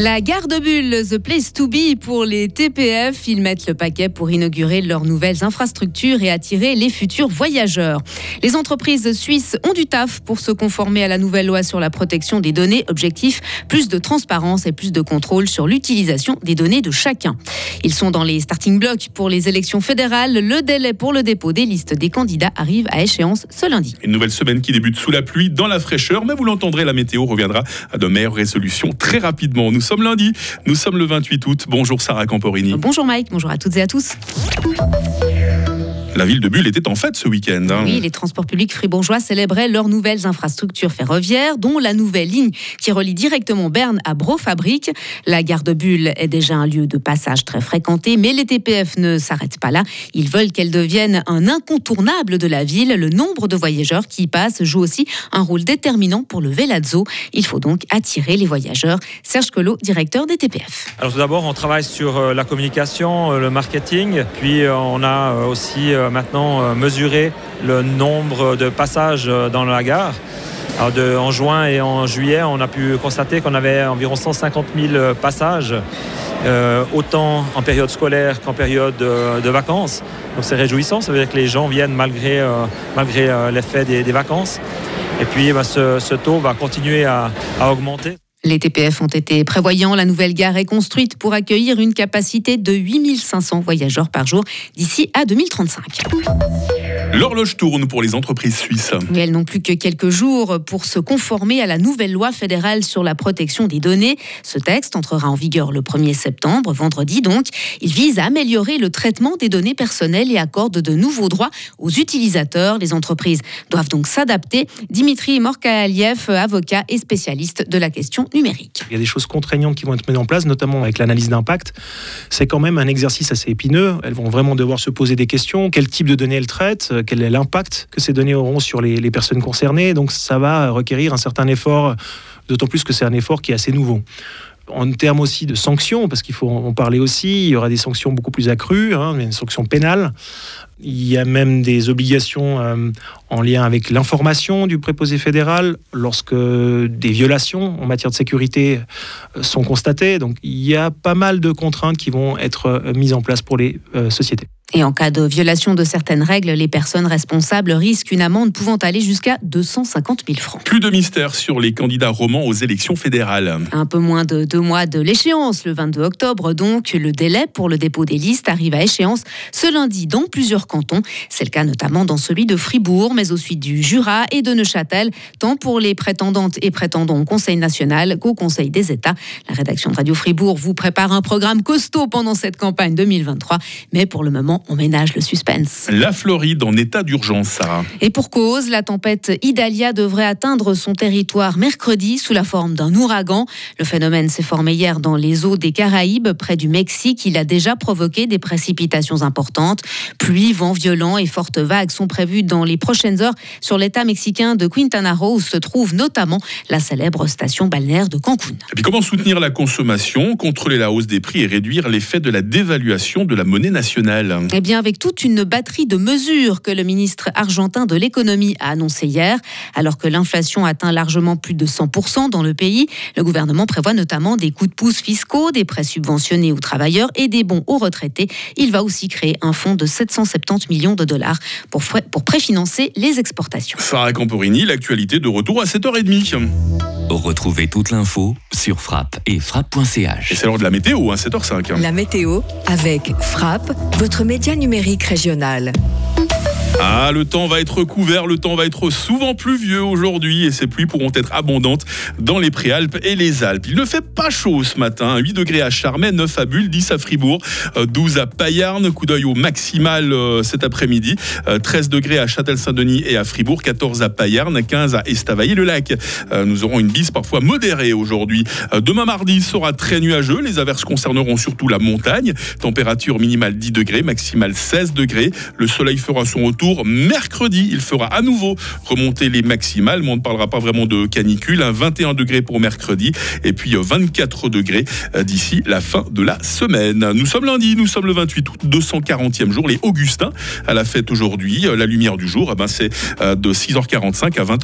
La gare de Bulle, The Place to Be pour les TPF. Ils mettent le paquet pour inaugurer leurs nouvelles infrastructures et attirer les futurs voyageurs. Les entreprises suisses ont du taf pour se conformer à la nouvelle loi sur la protection des données. Objectif, plus de transparence et plus de contrôle sur l'utilisation des données de chacun. Ils sont dans les starting blocks pour les élections fédérales. Le délai pour le dépôt des listes des candidats arrive à échéance ce lundi. Une nouvelle semaine qui débute sous la pluie, dans la fraîcheur, mais vous l'entendrez, la météo reviendra à de meilleures résolutions très rapidement. Sommes lundi, nous sommes le 28 août. Bonjour Sarah Camporini. Bonjour Mike, bonjour à toutes et à tous. La ville de Bulle était en fête ce week-end. Hein. Oui, les transports publics fribourgeois célébraient leurs nouvelles infrastructures ferroviaires, dont la nouvelle ligne qui relie directement Berne à Brofabrique. La gare de Bulle est déjà un lieu de passage très fréquenté, mais les TPF ne s'arrêtent pas là. Ils veulent qu'elle devienne un incontournable de la ville. Le nombre de voyageurs qui y passent joue aussi un rôle déterminant pour le Velazzo. Il faut donc attirer les voyageurs. Serge Collot, directeur des TPF. Alors tout d'abord, on travaille sur euh, la communication, euh, le marketing, puis euh, on a aussi maintenant euh, mesurer le nombre de passages euh, dans la gare. en juin et en juillet, on a pu constater qu'on avait environ 150 000 passages, euh, autant en période scolaire qu'en période de, vacances. Donc c'est réjouissant, ça veut dire que les gens viennent malgré, malgré l'effet des, vacances. Et puis bah, ce, taux va continuer à augmenter. Les TPF ont été prévoyants. La nouvelle gare est construite pour accueillir une capacité de 8500 voyageurs par jour d'ici à 2035. L'horloge tourne pour les entreprises suisses. Mais elles n'ont plus que quelques jours pour se conformer à la nouvelle loi fédérale sur la protection des données. Ce texte entrera en vigueur le 1er septembre, vendredi donc. Il vise à améliorer le traitement des données personnelles et accorde de nouveaux droits aux utilisateurs. Les entreprises doivent donc s'adapter. Dimitri Morkaeliev, avocat et spécialiste de la question numérique. Il y a des choses contraignantes qui vont être mises en place, notamment avec l'analyse d'impact. C'est quand même un exercice assez épineux. Elles vont vraiment devoir se poser des questions. Quel type de données elles traitent? Euh, quel est l'impact que ces données auront sur les, personnes concernées. Donc ça va requérir un certain effort, d'autant plus que c'est un effort qui est assez nouveau en termes aussi de sanctions, parce qu'il faut en parler aussi, il y aura des sanctions beaucoup plus accrues, hein, des sanctions pénales. Il y a même des obligations euh, en lien avec l'information du préposé fédéral lorsque des violations en matière de sécurité euh, sont constatées. Donc il y a pas mal de contraintes qui vont être mises en place pour les sociétés. Et en cas de violation de certaines règles, les personnes responsables risquent une amende pouvant aller jusqu'à 250 000 francs. Plus de mystère sur les candidats romans aux élections fédérales. Un peu moins de deux mois de l'échéance, le 22 octobre donc, le délai pour le dépôt des listes arrive à échéance ce lundi dans plusieurs cantons. C'est le cas notamment dans celui de Fribourg, mais aussi du Jura et de Neuchâtel, tant pour les prétendantes et prétendants au Conseil national qu'au Conseil des États. La rédaction de Radio Fribourg vous prépare un programme costaud pendant cette campagne 2023, mais pour le moment, on ménage le suspense. La Floride en état d'urgence, Sarah. Et pour cause, la tempête Idalia devrait atteindre son territoire mercredi sous la forme d'un ouragan. Le phénomène s'est formé hier dans les eaux des Caraïbes, près du Mexique. Il a déjà provoqué des précipitations importantes. Pluie, vents violents et fortes vagues sont prévues dans les prochaines heures sur l'état mexicain de Quintana Roo, où se trouve notamment la célèbre station balnéaire de Cancun. Et puis comment soutenir la consommation, contrôler la hausse des prix et réduire l'effet de la dévaluation de la monnaie nationale? Eh bien, avec toute une batterie de mesures que le ministre argentin de l'économie a annoncé hier, alors que l'inflation atteint largement plus de 100% dans le pays, le gouvernement prévoit notamment des coups de pouce fiscaux, des prêts subventionnés aux travailleurs et des bons aux retraités. Il va aussi créer un fonds de 770 millions de dollars pour, pour préfinancer les exportations. Sarah Camporini, l'actualité de retour à 7h30. Retrouvez toute l'info sur frappe et frappe.ch. Et c'est l'heure de la météo, hein, 7h05. La météo avec Frappe, votre média numérique régional. Ah, le temps va être couvert, le temps va être souvent pluvieux aujourd'hui et ces pluies pourront être abondantes dans les Préalpes et les Alpes. Il ne fait pas chaud ce matin, 8 degrés à Charmey, 9 à Bulle, 10 à Fribourg, 12 euh, à Payarn, coup d'œil au maximal euh, cet après-midi, 13 euh, degrés à Châtel-Saint-Denis et à Fribourg, 14 à Payarn, 15 à Estavayer-le-Lac. Nous aurons une bise parfois modérée aujourd'hui. Demain mardi sera très nuageux, les averses concerneront surtout la montagne, température minimale 10 degrés, maximale 16 degrés. Le soleil fera son retour mercredi. Il fera à nouveau remonter les maximales, mais on ne parlera pas vraiment de canicule. 21 degrés pour mercredi et puis 24 euh, degrés euh, d'ici la fin de la semaine. Nous sommes lundi, nous sommes le 28 août, 240e jour. Les Augustins à la fête aujourd'hui. Euh, la lumière du jour, eh ben c'est de 6h45 à 20h.